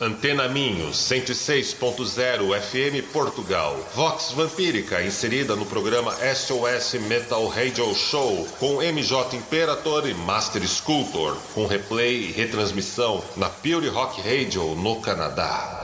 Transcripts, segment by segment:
Antena Minho, 106.0 FM Portugal. Vox Vampírica, inserida no programa SOS Metal Radio Show, com MJ Imperator e Master Sculptor, com replay e retransmissão na Pure Rock Radio no Canadá.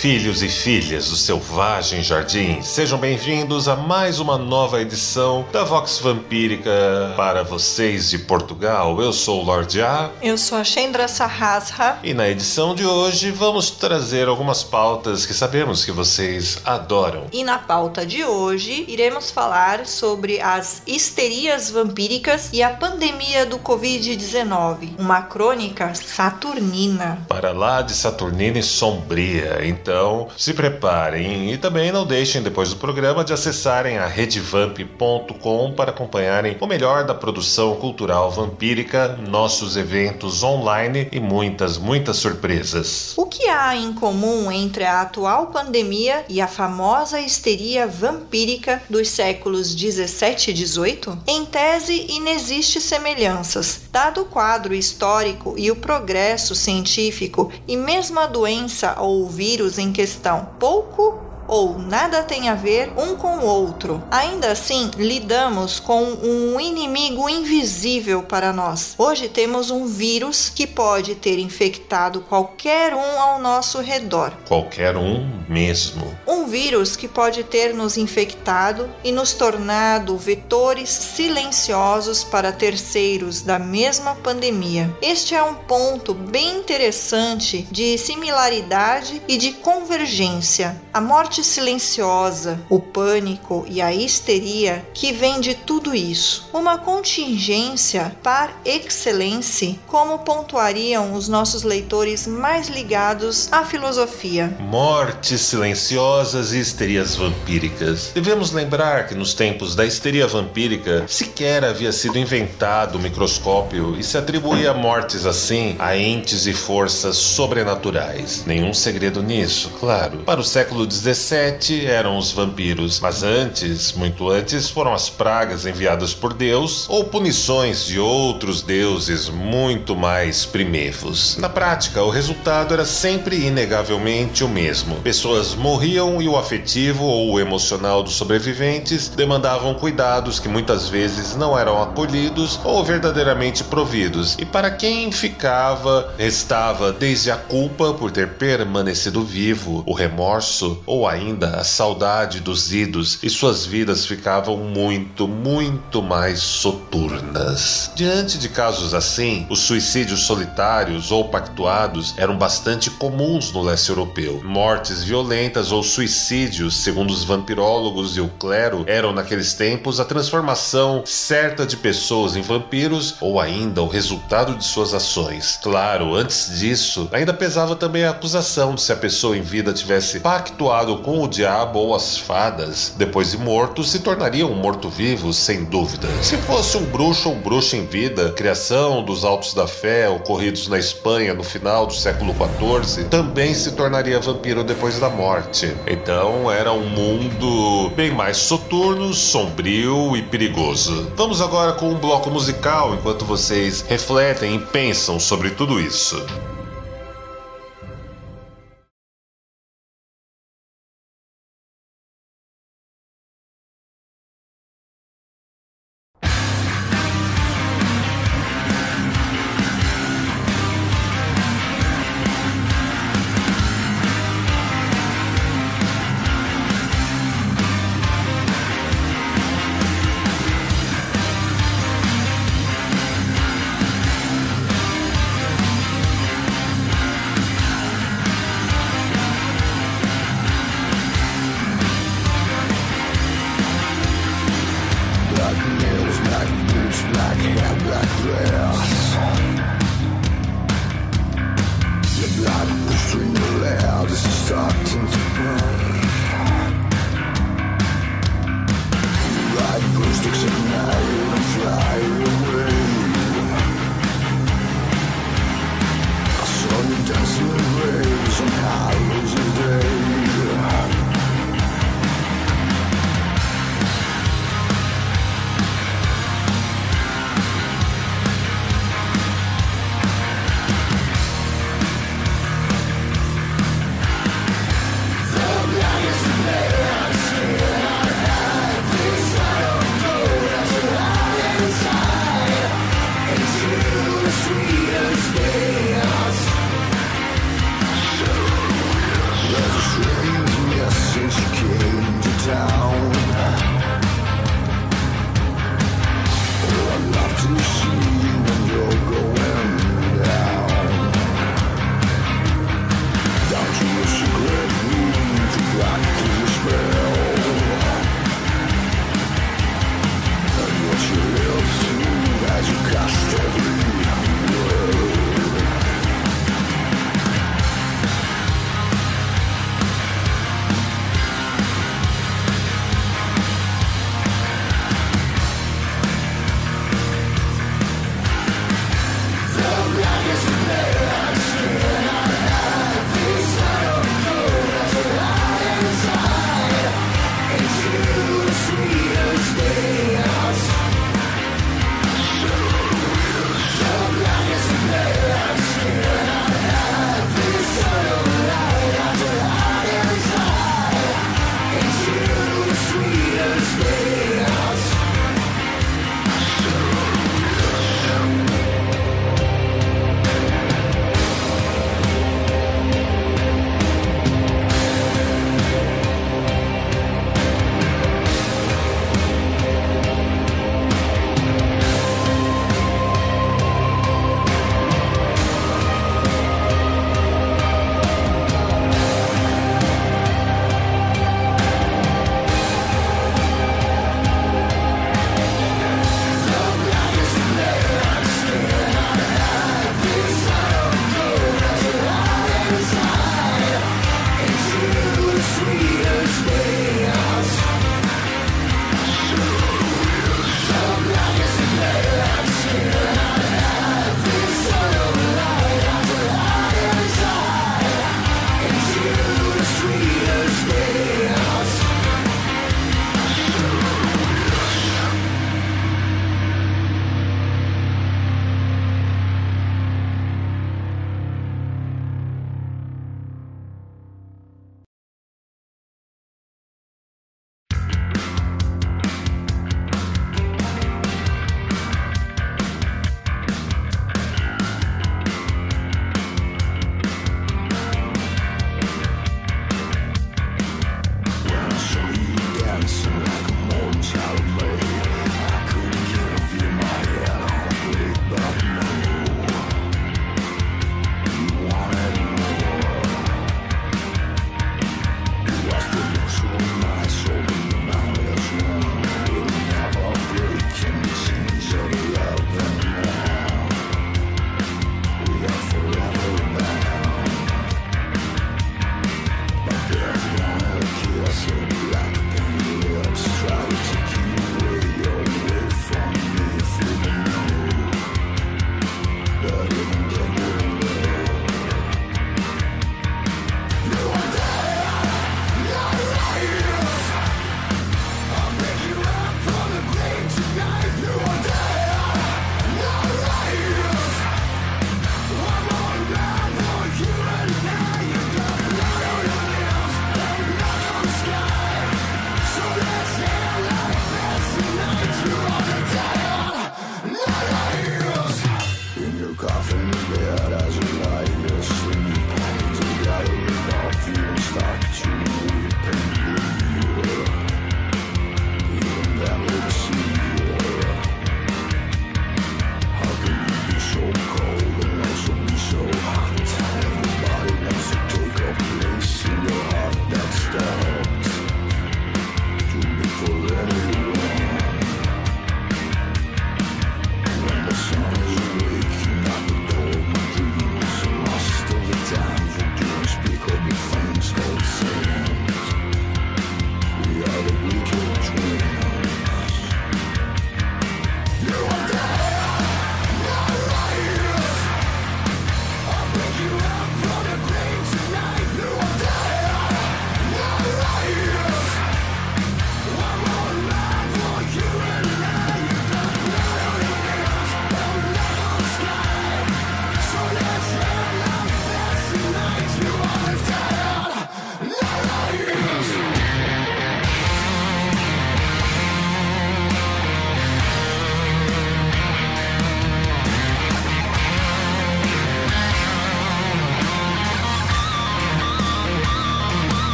Filhos e filhas do selvagem jardim, sejam bem-vindos a mais uma nova edição da Vox Vampírica para vocês de Portugal. Eu sou o Lord A. Eu sou a Shendra Sahasra. E na edição de hoje vamos trazer algumas pautas que sabemos que vocês adoram. E na pauta de hoje iremos falar sobre as histerias vampíricas e a pandemia do Covid-19, uma crônica saturnina. Para lá de Saturnina e sombria. Então, então, se preparem e também não deixem depois do programa de acessarem a redevamp.com para acompanharem o melhor da produção cultural vampírica, nossos eventos online e muitas, muitas surpresas. O que há em comum entre a atual pandemia e a famosa histeria vampírica dos séculos 17 e 18? Em tese, inexiste semelhanças, dado o quadro histórico e o progresso científico, e mesmo a doença ou o vírus em questão. Pouco ou nada tem a ver um com o outro. Ainda assim, lidamos com um inimigo invisível para nós. Hoje temos um vírus que pode ter infectado qualquer um ao nosso redor. Qualquer um mesmo. Um vírus que pode ter nos infectado e nos tornado vetores silenciosos para terceiros da mesma pandemia. Este é um ponto bem interessante de similaridade e de convergência. A morte morte silenciosa, o pânico e a histeria que vem de tudo isso. Uma contingência par excellence, como pontuariam os nossos leitores mais ligados à filosofia. Mortes silenciosas e histerias vampíricas. Devemos lembrar que nos tempos da histeria vampírica sequer havia sido inventado o microscópio e se atribuía mortes assim a entes e forças sobrenaturais. Nenhum segredo nisso, claro. Para o século XVI, sete eram os vampiros, mas antes, muito antes, foram as pragas enviadas por Deus ou punições de outros deuses muito mais primevos. Na prática, o resultado era sempre inegavelmente o mesmo. Pessoas morriam e o afetivo ou o emocional dos sobreviventes demandavam cuidados que muitas vezes não eram acolhidos ou verdadeiramente providos. E para quem ficava, restava desde a culpa por ter permanecido vivo, o remorso ou a ainda a saudade dos idos e suas vidas ficavam muito, muito mais soturnas. Diante de casos assim, os suicídios solitários ou pactuados eram bastante comuns no leste europeu. Mortes violentas ou suicídios, segundo os vampirólogos e o clero, eram naqueles tempos a transformação certa de pessoas em vampiros ou ainda o resultado de suas ações. Claro, antes disso, ainda pesava também a acusação de se a pessoa em vida tivesse pactuado com o diabo ou as fadas, depois de morto, se tornaria um morto-vivo, sem dúvida. Se fosse um bruxo ou bruxa em vida, criação dos Altos da Fé ocorridos na Espanha no final do século XIV, também se tornaria vampiro depois da morte. Então era um mundo bem mais soturno, sombrio e perigoso. Vamos agora com um bloco musical enquanto vocês refletem e pensam sobre tudo isso.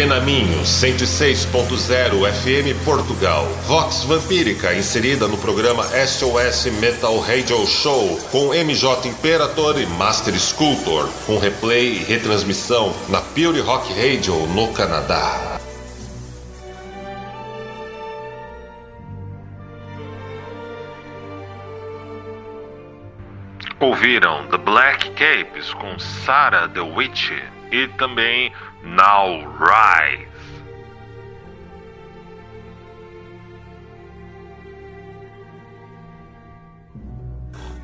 Antena Minho, 106.0 FM Portugal. Vox Vampírica, inserida no programa SOS Metal Radio Show, com MJ Imperator e Master Sculptor, com replay e retransmissão na Pure Rock Radio no Canadá. Ouviram The Black Capes com Sarah the Witch e também Now Rise.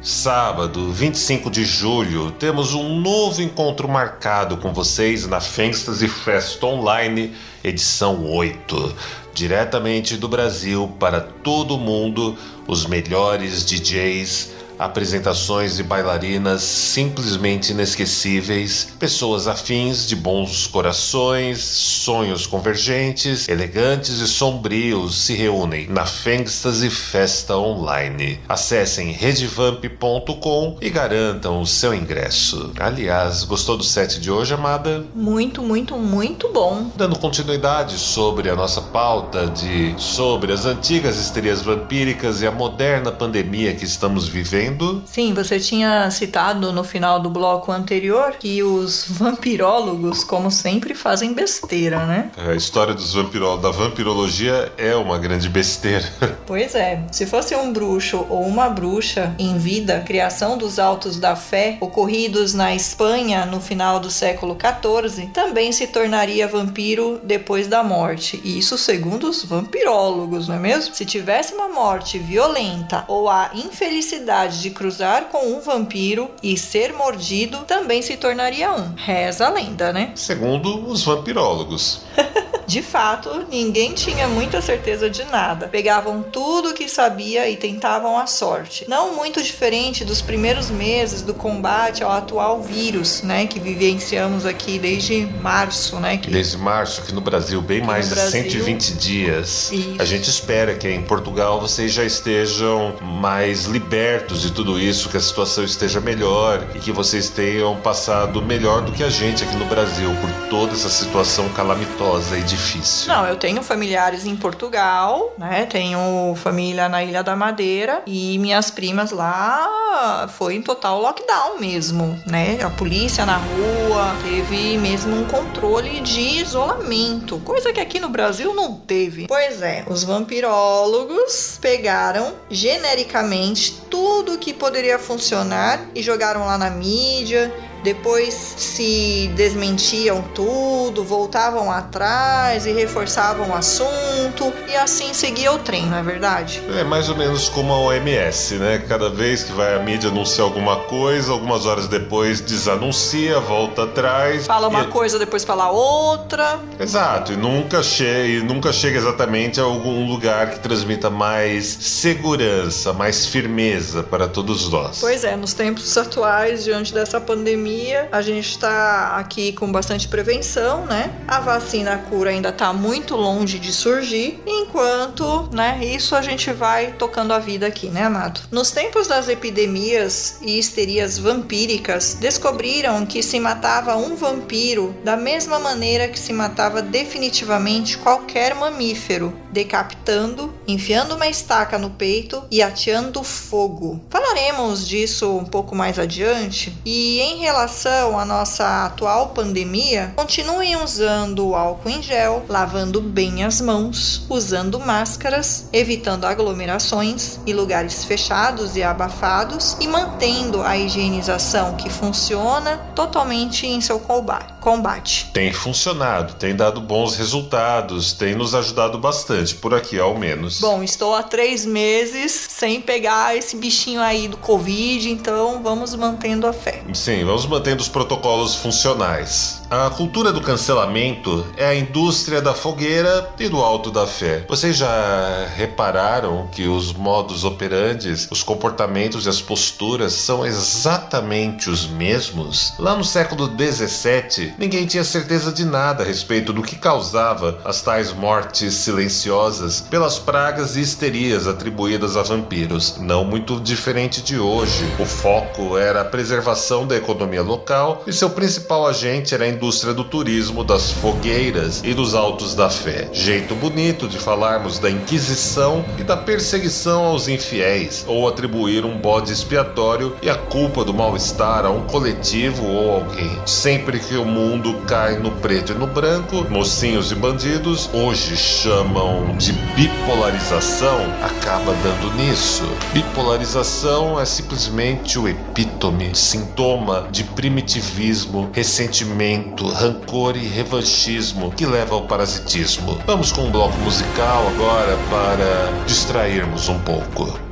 Sábado, 25 de julho, temos um novo encontro marcado com vocês na Fantasy Fest Online, edição 8. Diretamente do Brasil para todo o mundo, os melhores DJs apresentações e bailarinas simplesmente inesquecíveis, pessoas afins de bons corações, sonhos convergentes, elegantes e sombrios se reúnem na Fangstasy Festa Online. Acessem redevamp.com e garantam o seu ingresso. Aliás, gostou do set de hoje, amada? Muito, muito, muito bom. Dando continuidade sobre a nossa pauta de sobre as antigas histerias vampíricas e a moderna pandemia que estamos vivendo Sim, você tinha citado no final do bloco anterior que os vampirólogos, como sempre, fazem besteira, né? A história dos vampirólogos, da vampirologia é uma grande besteira. Pois é. Se fosse um bruxo ou uma bruxa em vida, criação dos autos da fé, ocorridos na Espanha no final do século XIV, também se tornaria vampiro depois da morte. E isso segundo os vampirólogos, não é mesmo? Se tivesse uma morte violenta ou a infelicidade de cruzar com um vampiro e ser mordido também se tornaria um. Reza a lenda, né? Segundo os vampirólogos. De fato, ninguém tinha muita certeza de nada. Pegavam tudo o que sabia e tentavam a sorte. Não muito diferente dos primeiros meses do combate ao atual vírus, né, que vivenciamos aqui desde março, né? Que... Desde março, aqui no Brasil, bem aqui mais de Brasil... 120 dias. Isso. A gente espera que em Portugal vocês já estejam mais libertos de tudo isso, que a situação esteja melhor e que vocês tenham passado melhor do que a gente aqui no Brasil por toda essa situação calamitosa e difícil. Não, eu tenho familiares em Portugal, né? Tenho família na Ilha da Madeira e minhas primas lá foi em total lockdown mesmo, né? A polícia na rua teve mesmo um controle de isolamento, coisa que aqui no Brasil não teve. Pois é, os vampirólogos pegaram genericamente tudo que poderia funcionar e jogaram lá na mídia depois se desmentiam tudo, voltavam atrás e reforçavam o assunto e assim seguia o trem, não é verdade? É mais ou menos como a OMS, né? Cada vez que vai a mídia anunciar alguma coisa, algumas horas depois desanuncia, volta atrás. Fala uma e... coisa, depois fala outra. Exato, e nunca chega, e nunca chega exatamente a algum lugar que transmita mais segurança, mais firmeza para todos nós. Pois é, nos tempos atuais, diante dessa pandemia, pandemia. A gente está aqui com bastante prevenção, né? A vacina, a cura ainda está muito longe de surgir, enquanto, né, isso a gente vai tocando a vida aqui, né, amado? Nos tempos das epidemias e histerias vampíricas, descobriram que se matava um vampiro da mesma maneira que se matava definitivamente qualquer mamífero, decapitando, enfiando uma estaca no peito e ateando fogo. Falaremos disso um pouco mais adiante e em relação à nossa atual pandemia, continuem usando álcool em gel, lavando bem as mãos, usando máscaras, evitando aglomerações e lugares fechados e abafados e mantendo a higienização que funciona totalmente em seu combate. Tem funcionado, tem dado bons resultados, tem nos ajudado bastante, por aqui ao menos. Bom, estou há três meses sem pegar esse bichinho aí do Covid, então vamos mantendo a fé. Sim, vamos mantendo os protocolos funcionais. A cultura do cancelamento é a indústria da fogueira e do alto da fé. Vocês já repararam que os modos operantes, os comportamentos e as posturas são exatamente os mesmos? Lá no século 17, ninguém tinha certeza de nada a respeito do que causava as tais mortes silenciosas pelas pragas e histerias atribuídas a vampiros. Não muito diferente de hoje. O foco era a preservação da economia local e seu principal agente era a indústria do turismo, das fogueiras e dos altos da fé. Jeito bonito de falarmos da Inquisição e da perseguição aos infiéis, ou atribuir um bode expiatório e a culpa do mal-estar a um coletivo ou alguém. Sempre que o mundo cai no preto e no branco, mocinhos e bandidos, hoje chamam de bipolarização, acaba dando nisso. Bipolarização é simplesmente o epítome, sintoma de primitivismo, ressentimento, rancor e revanchismo que leva ao parasitismo. Vamos com um bloco musical agora para distrairmos um pouco.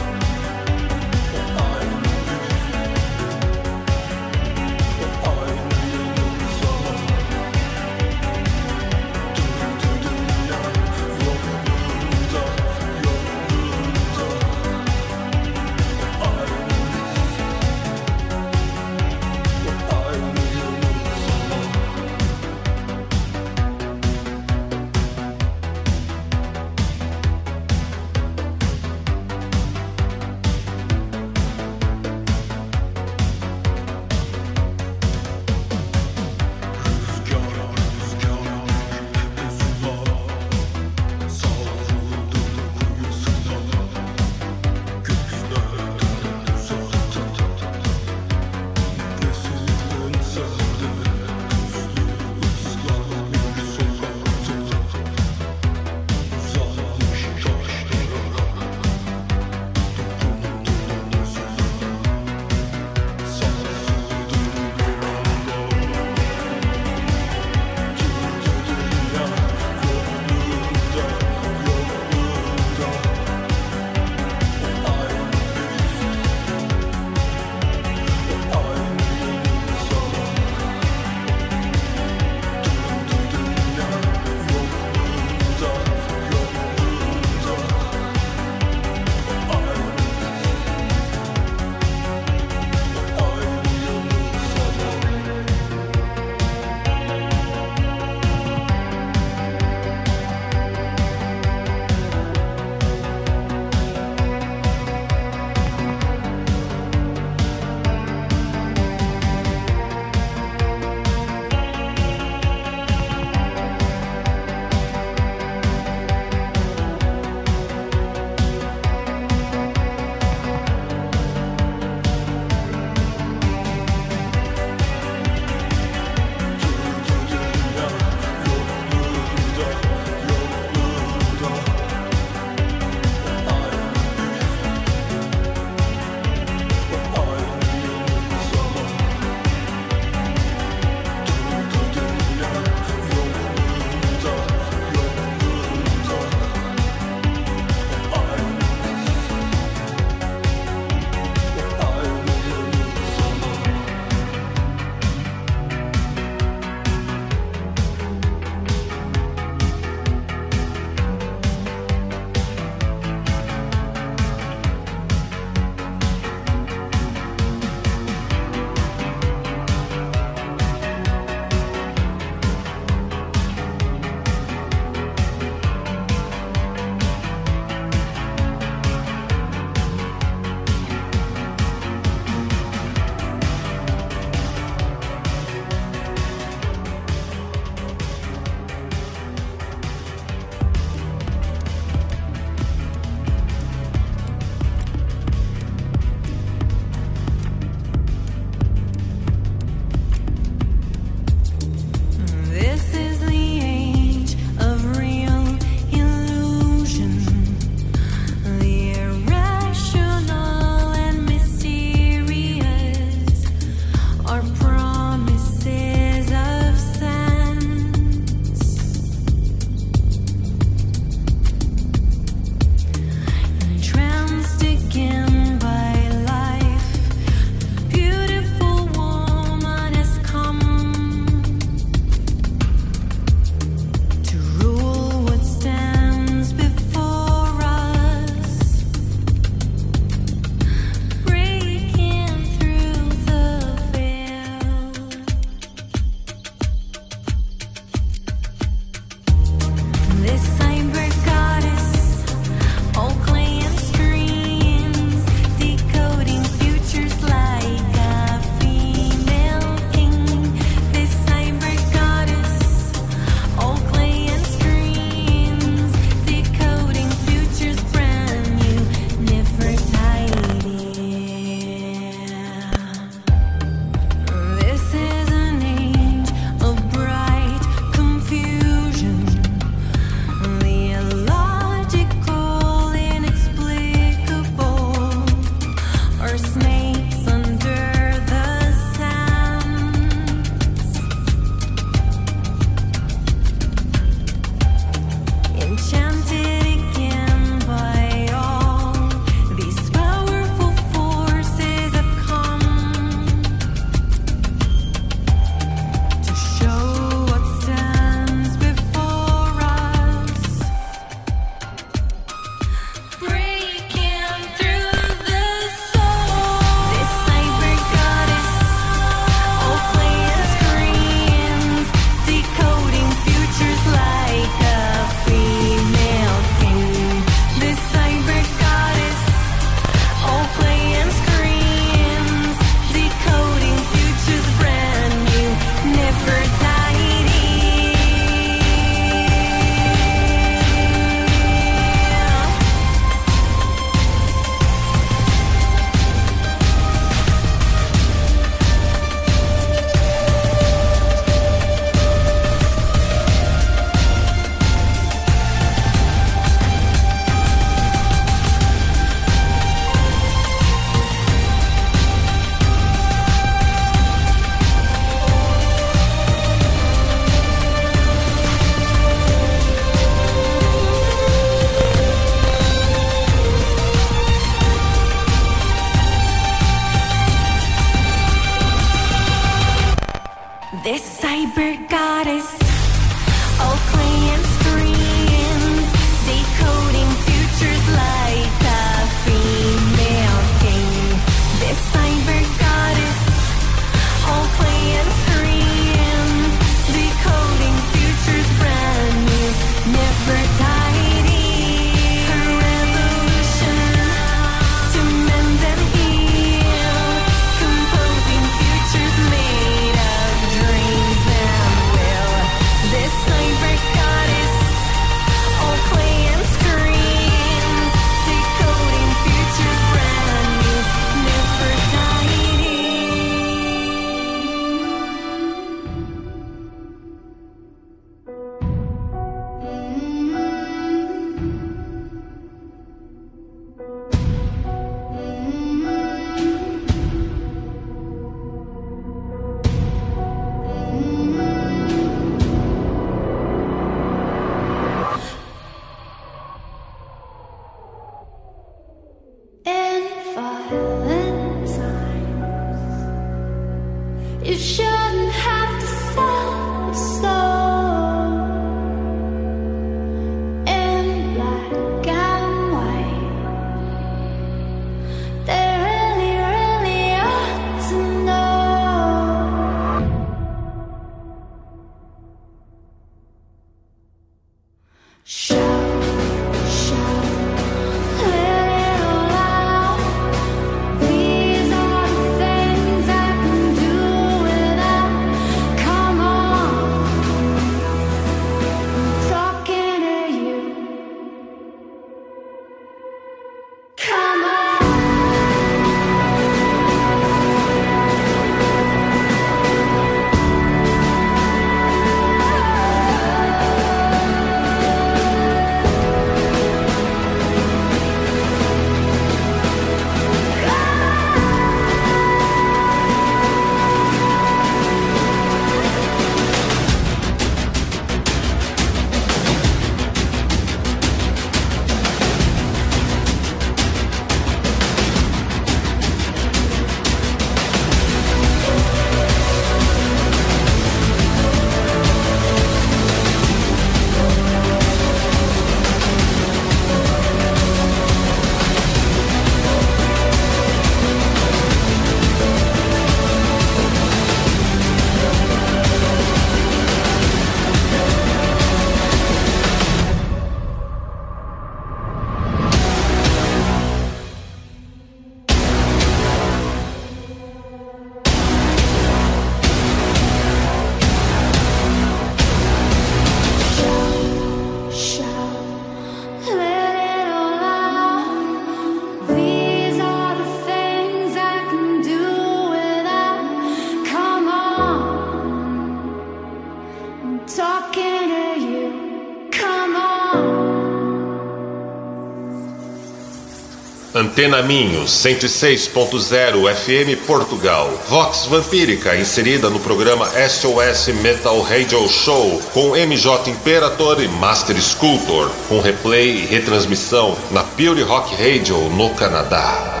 Antena Minho 106.0 FM Portugal. Vox Vampírica inserida no programa SOS Metal Radio Show com MJ Imperator e Master Sculptor, com replay e retransmissão na Pure Rock Radio no Canadá.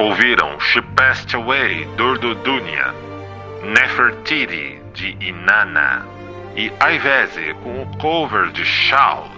Ouviram She Passed Away do Dunia, Nefertiti de Inanna e Ivese com o cover de Shout.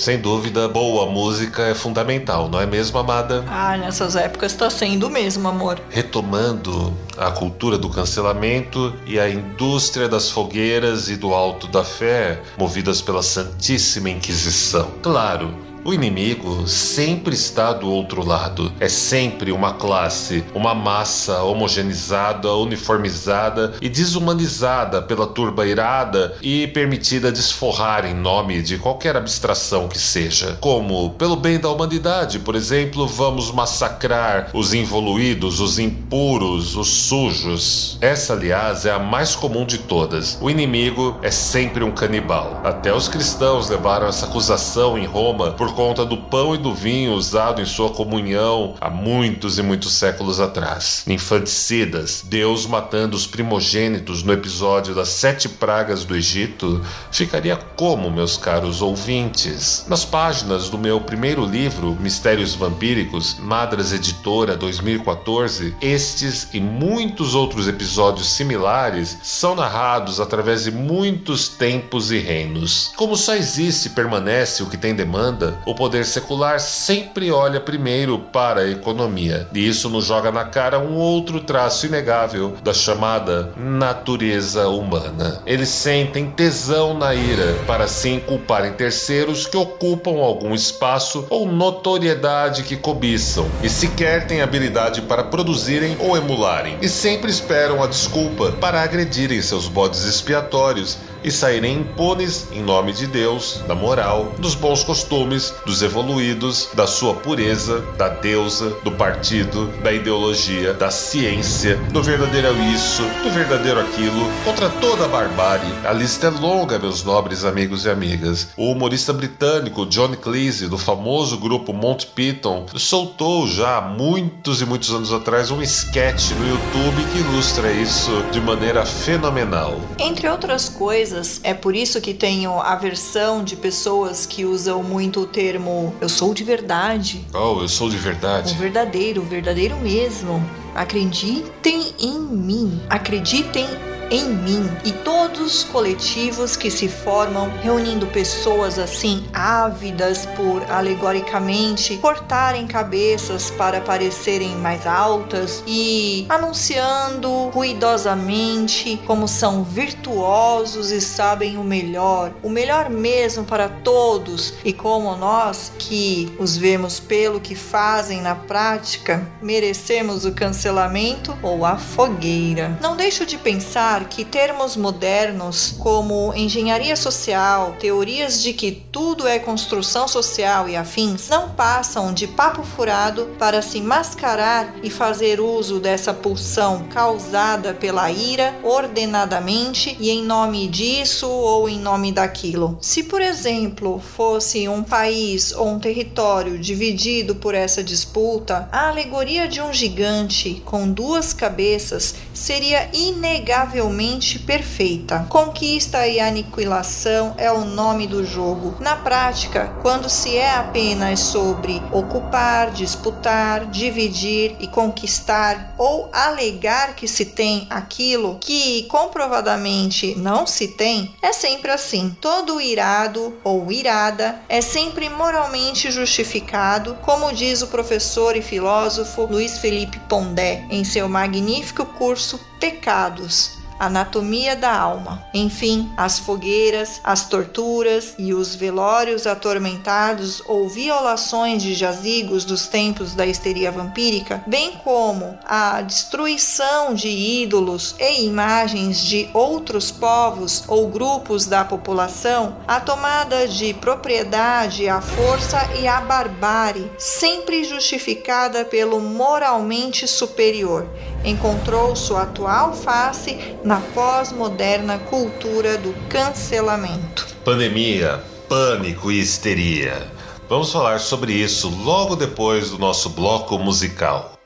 Sem dúvida, boa música é fundamental, não é mesmo, amada? Ah, nessas épocas está sendo mesmo, amor. Retomando a cultura do cancelamento e a indústria das fogueiras e do alto da fé, movidas pela Santíssima Inquisição. Claro, o inimigo sempre está do outro lado. É sempre uma classe, uma massa homogeneizada, uniformizada e desumanizada pela turba irada e permitida desforrar em nome de qualquer abstração que seja. Como, pelo bem da humanidade, por exemplo, vamos massacrar os involuídos, os impuros, os sujos. Essa, aliás, é a mais comum de todas. O inimigo é sempre um canibal. Até os cristãos levaram essa acusação em Roma por conta do pão e do vinho usado em sua comunhão há muitos e muitos séculos atrás. Infanticidas, Deus matando os primogênitos no episódio das sete pragas do Egito, ficaria como, meus caros ouvintes? Nas páginas do meu primeiro livro, Mistérios Vampíricos, Madras Editora 2014, estes e muitos outros episódios similares são narrados através de muitos tempos e reinos. Como só existe e permanece o que tem demanda, o poder secular sempre olha primeiro para a economia. E isso nos joga na cara um outro traço inegável da chamada natureza humana. Eles sentem tesão na ira para assim culparem terceiros que ocupam algum espaço ou notoriedade que cobiçam e sequer têm habilidade para produzirem ou emularem. E sempre esperam a desculpa para agredirem seus bodes expiatórios e saírem impunes em nome de Deus, da moral, dos bons costumes, dos evoluídos, da sua pureza, da deusa, do partido, da ideologia, da ciência, do verdadeiro isso, do verdadeiro aquilo, contra toda a barbárie. A lista é longa, meus nobres amigos e amigas. O humorista britânico John Cleese, do famoso grupo Monty Python, soltou já há muitos e muitos anos atrás um sketch no YouTube que ilustra isso de maneira fenomenal. Entre outras coisas, empresas. É por isso que tenho aversão de pessoas que usam muito o termo eu sou de verdade. Oh, eu sou de verdade. O verdadeiro, o verdadeiro mesmo. Acreditem em mim. Acreditem em mim e todos os coletivos que se formam reunindo pessoas assim ávidas por alegoricamente cortarem cabeças para parecerem mais altas e anunciando ruidosamente como são virtuosos e sabem o melhor, o melhor mesmo para todos e como nós que os vemos pelo que fazem na prática merecemos o cancelamento ou a fogueira. Não deixo de pensar que termos modernos como engenharia social, teorias de que tudo é construção social e afins não passam de papo furado para se mascarar e fazer uso dessa pulsão causada pela ira ordenadamente e em nome disso ou em nome daquilo. Se, por exemplo, fosse um país ou um território dividido por essa disputa, a alegoria de um gigante com duas cabeças seria inegavelmente perfeita. Conquista e aniquilação é o nome do jogo. Na prática, quando se é apenas sobre ocupar, disputar, dividir e conquistar ou alegar que se tem aquilo que comprovadamente não se tem, é sempre assim. Todo irado ou irada é sempre moralmente justificado, como diz o professor e filósofo Luiz Felipe Pondé em seu magnífico curso Pecados anatomia da alma. Enfim, as fogueiras, as torturas e os velórios atormentados ou violações de jazigos dos tempos da histeria vampírica, bem como a destruição de ídolos e imagens de outros povos ou grupos da população, a tomada de propriedade, a força e a barbárie, sempre justificada pelo moralmente superior, encontrou sua atual face na pós-moderna cultura do cancelamento. Pandemia, pânico e histeria. Vamos falar sobre isso logo depois do nosso bloco musical.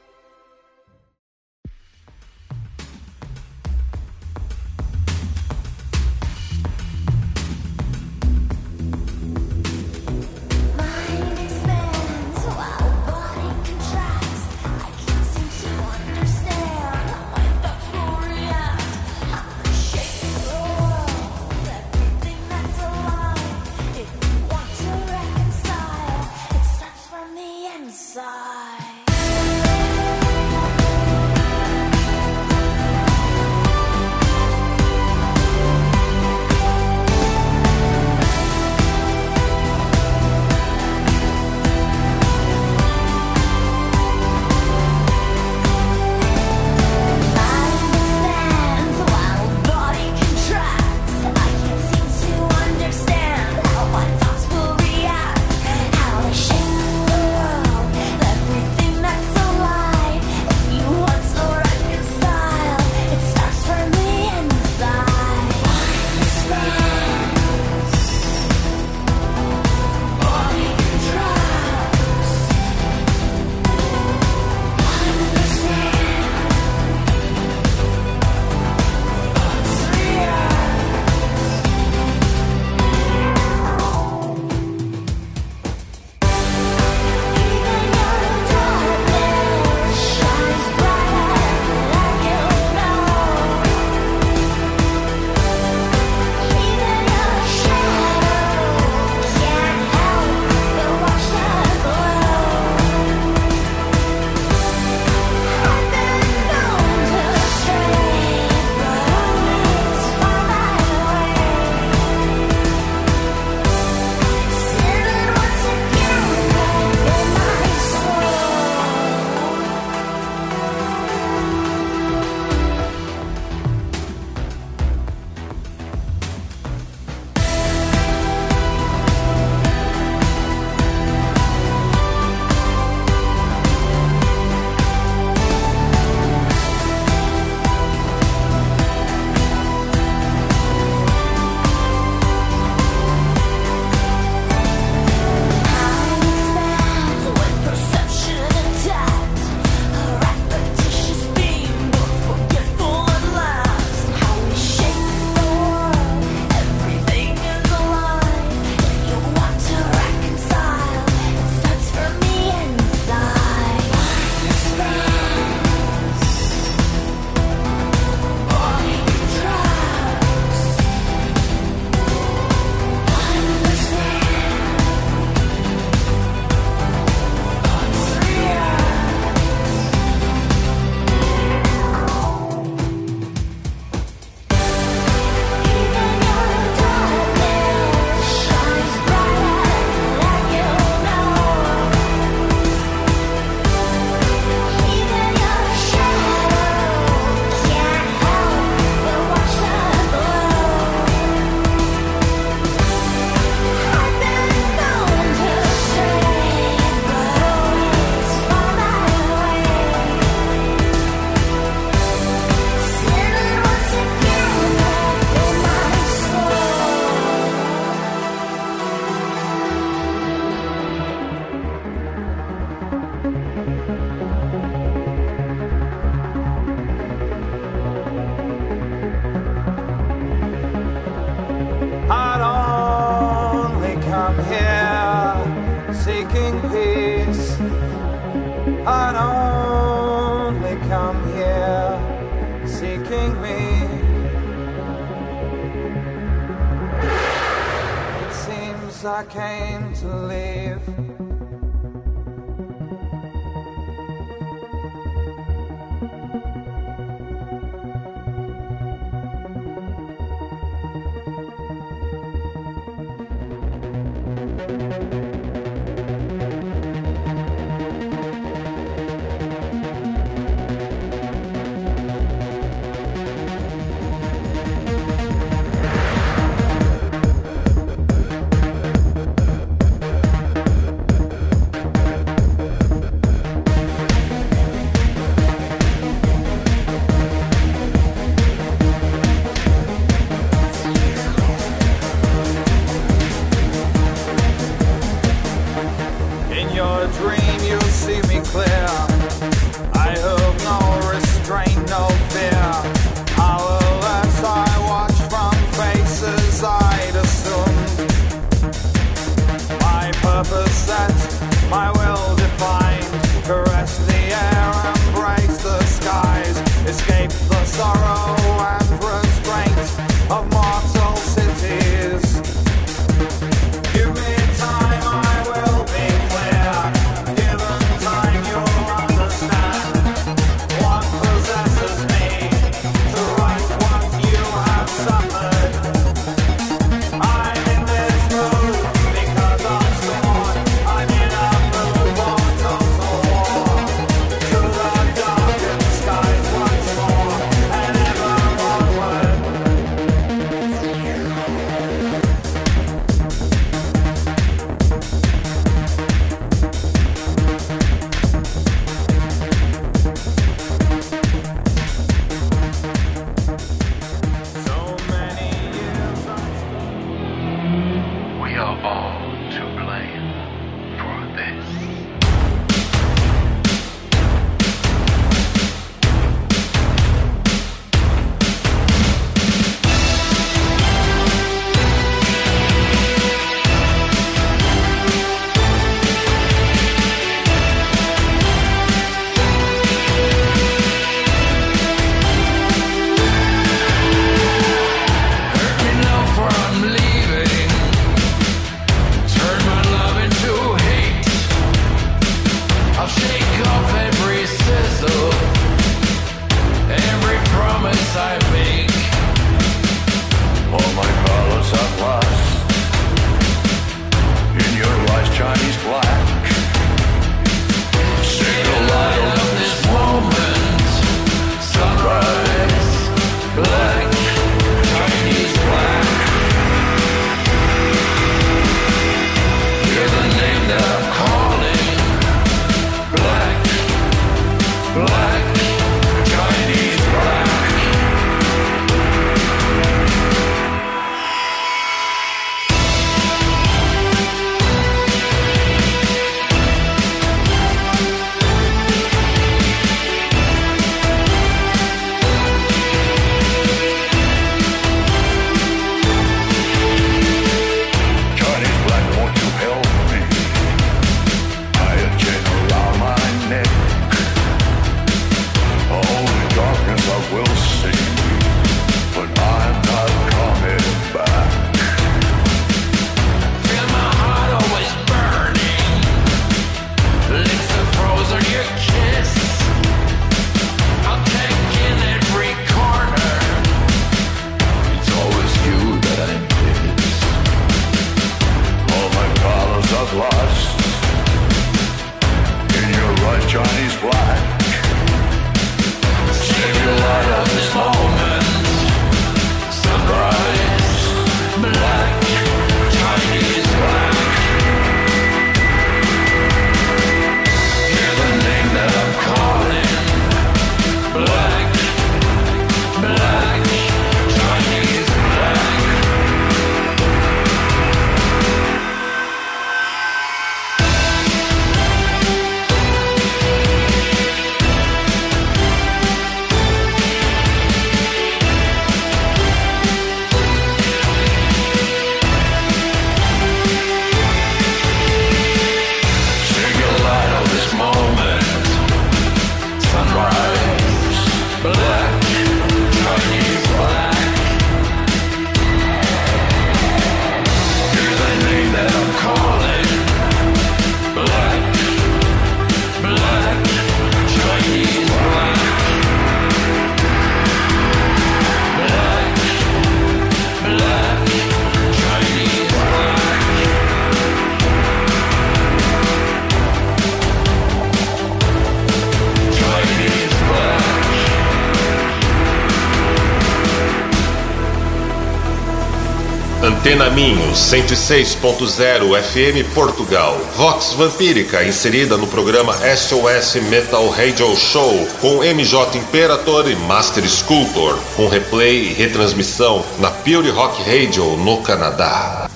Antena Minho 106.0 FM Portugal. Vox Vampírica inserida no programa SOS Metal Radio Show com MJ Imperator e Master Sculptor, com replay e retransmissão na Pure Rock Radio no Canadá.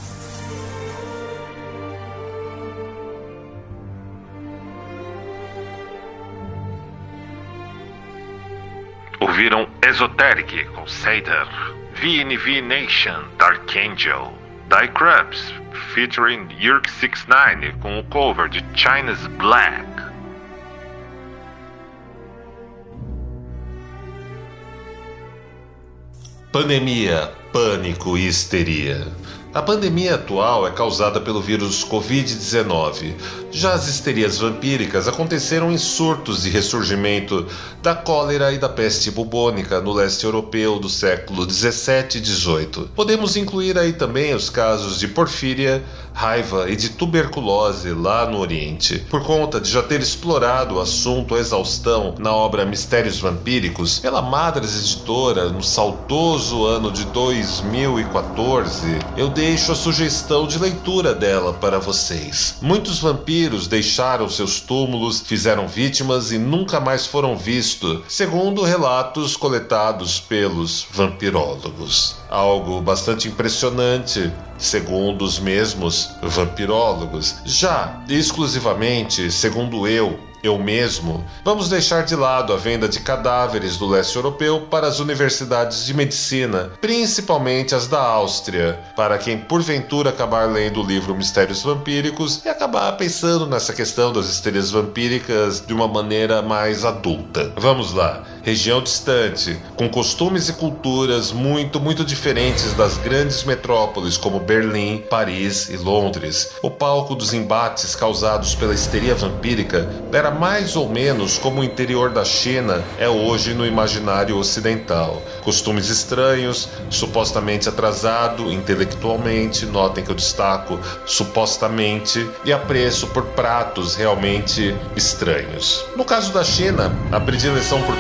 Ouviram Esoteric com Seder, VNV Nation Dark Angel, Die Krabs featuring Yerk 69 com o cover de China's Black. Pandemia, pânico e histeria. A pandemia atual é causada pelo vírus Covid-19. Já as histerias vampíricas aconteceram em surtos de ressurgimento da cólera e da peste bubônica no leste europeu do século 17 e 18. Podemos incluir aí também os casos de porfíria, raiva e de tuberculose lá no Oriente. Por conta de já ter explorado o assunto à exaustão na obra Mistérios Vampíricos, pela Madres Editora no saudoso ano de 2014, eu deixo a sugestão de leitura dela para vocês. Muitos vampiros deixaram seus túmulos, fizeram vítimas e nunca mais foram vistos, segundo relatos coletados pelos vampirólogos. Algo bastante impressionante, segundo os mesmos vampirólogos. Já exclusivamente, segundo eu, eu mesmo, vamos deixar de lado a venda de cadáveres do leste europeu para as universidades de medicina, principalmente as da Áustria, para quem porventura acabar lendo o livro Mistérios Vampíricos e acabar pensando nessa questão das histerias vampíricas de uma maneira mais adulta. Vamos lá. Região distante, com costumes e culturas muito, muito diferentes das grandes metrópoles como Berlim, Paris e Londres. O palco dos embates causados pela histeria vampírica era mais ou menos como o interior da China é hoje no imaginário ocidental. Costumes estranhos, supostamente atrasado intelectualmente, notem que eu destaco supostamente, e apreço por pratos realmente estranhos. No caso da China, a predileção por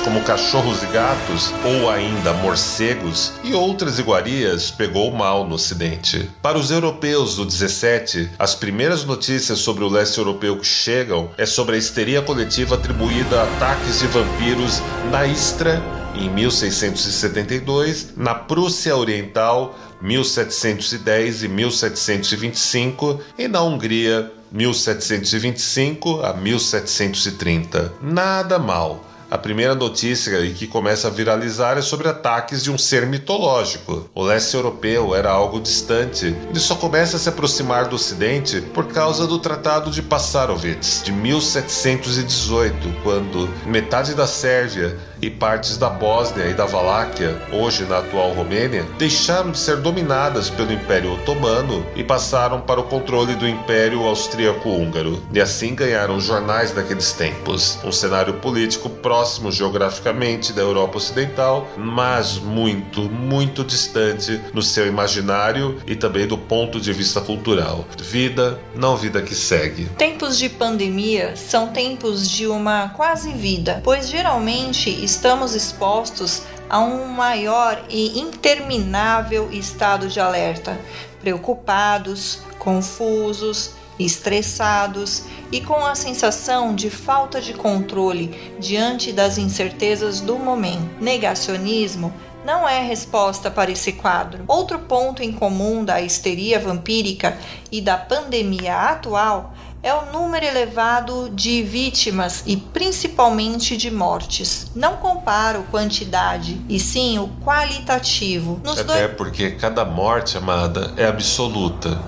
como cachorros e gatos, ou ainda morcegos, e outras iguarias pegou mal no Ocidente. Para os europeus do 17, as primeiras notícias sobre o leste europeu que chegam é sobre a histeria coletiva atribuída a ataques de vampiros na Istra em 1672, na Prússia Oriental 1710 e 1725 e na Hungria 1725 a 1730. Nada mal a primeira notícia que começa a viralizar é sobre ataques de um ser mitológico. O leste europeu era algo distante. Ele só começa a se aproximar do ocidente por causa do Tratado de Passarovitz, de 1718, quando metade da Sérvia e partes da Bósnia e da Valáquia, hoje na atual Romênia, deixaram de ser dominadas pelo Império Otomano e passaram para o controle do Império Austríaco-Húngaro, e assim ganharam os jornais daqueles tempos. Um cenário político próximo geograficamente da Europa Ocidental, mas muito, muito distante no seu imaginário e também do ponto de vista cultural. Vida, não vida que segue. Tempos de pandemia são tempos de uma quase vida, pois geralmente estamos expostos a um maior e interminável estado de alerta, preocupados, confusos, estressados e com a sensação de falta de controle diante das incertezas do momento. Negacionismo não é resposta para esse quadro. Outro ponto em comum da histeria vampírica e da pandemia atual é o número elevado de vítimas e principalmente de mortes. Não comparo quantidade, e sim o qualitativo. Nos Até dois... porque cada morte, amada, é absoluta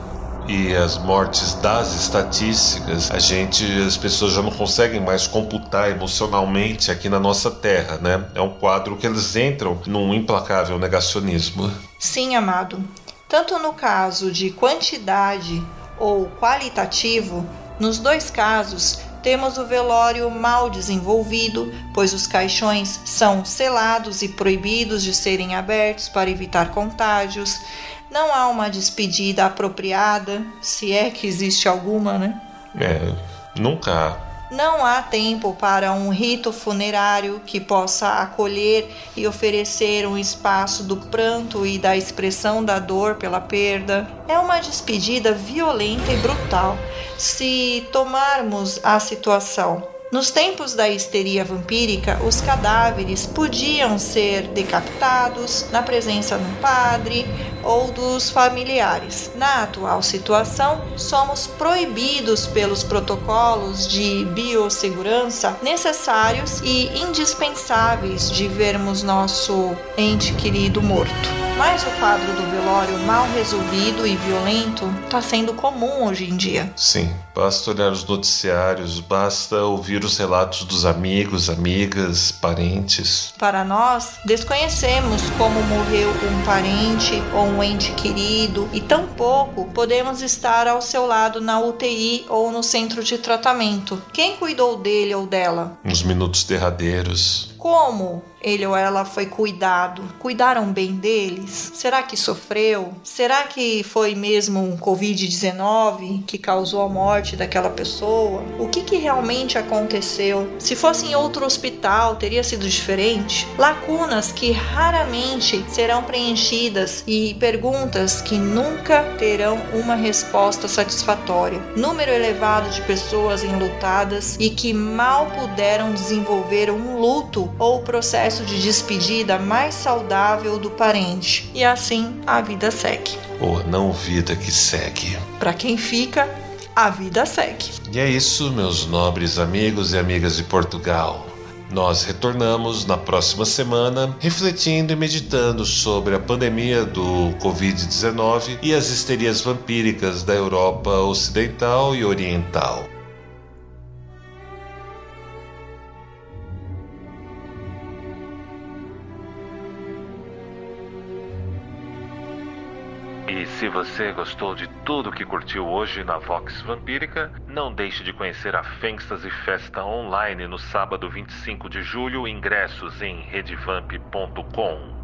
e as mortes das estatísticas, a gente, as pessoas já não conseguem mais computar emocionalmente aqui na nossa terra, né? É um quadro que eles entram num implacável negacionismo. Sim, amado. Tanto no caso de quantidade ou qualitativo, nos dois casos temos o velório mal desenvolvido, pois os caixões são selados e proibidos de serem abertos para evitar contágios não há uma despedida apropriada, se é que existe alguma, né? É, nunca há. Não há tempo para um rito funerário que possa acolher e oferecer um espaço do pranto e da expressão da dor pela perda. É uma despedida violenta e brutal se tomarmos a situação nos tempos da histeria vampírica, os cadáveres podiam ser decapitados na presença de um padre ou dos familiares. Na atual situação, somos proibidos pelos protocolos de biossegurança necessários e indispensáveis de vermos nosso ente querido morto. Mas o quadro do velório mal resolvido e violento está sendo comum hoje em dia. Sim, basta olhar os noticiários, basta ouvir os relatos dos amigos, amigas, parentes. Para nós, desconhecemos como morreu um parente ou um ente querido e tampouco podemos estar ao seu lado na UTI ou no centro de tratamento. Quem cuidou dele ou dela? Nos minutos derradeiros. Como ele ou ela foi cuidado? Cuidaram bem deles? Será que sofreu? Será que foi mesmo um Covid-19 que causou a morte daquela pessoa? O que, que realmente aconteceu? Se fosse em outro hospital, teria sido diferente? Lacunas que raramente serão preenchidas e perguntas que nunca terão uma resposta satisfatória. Número elevado de pessoas enlutadas e que mal puderam desenvolver um luto ou processo processo de despedida mais saudável do parente. E assim a vida segue. Ou não vida que segue. Para quem fica, a vida segue. E é isso, meus nobres amigos e amigas de Portugal. Nós retornamos na próxima semana refletindo e meditando sobre a pandemia do Covid-19 e as histerias vampíricas da Europa Ocidental e Oriental. Você gostou de tudo que curtiu hoje na Vox Vampírica, não deixe de conhecer a Fantasy Festa online no sábado 25 de julho, ingressos em redevamp.com.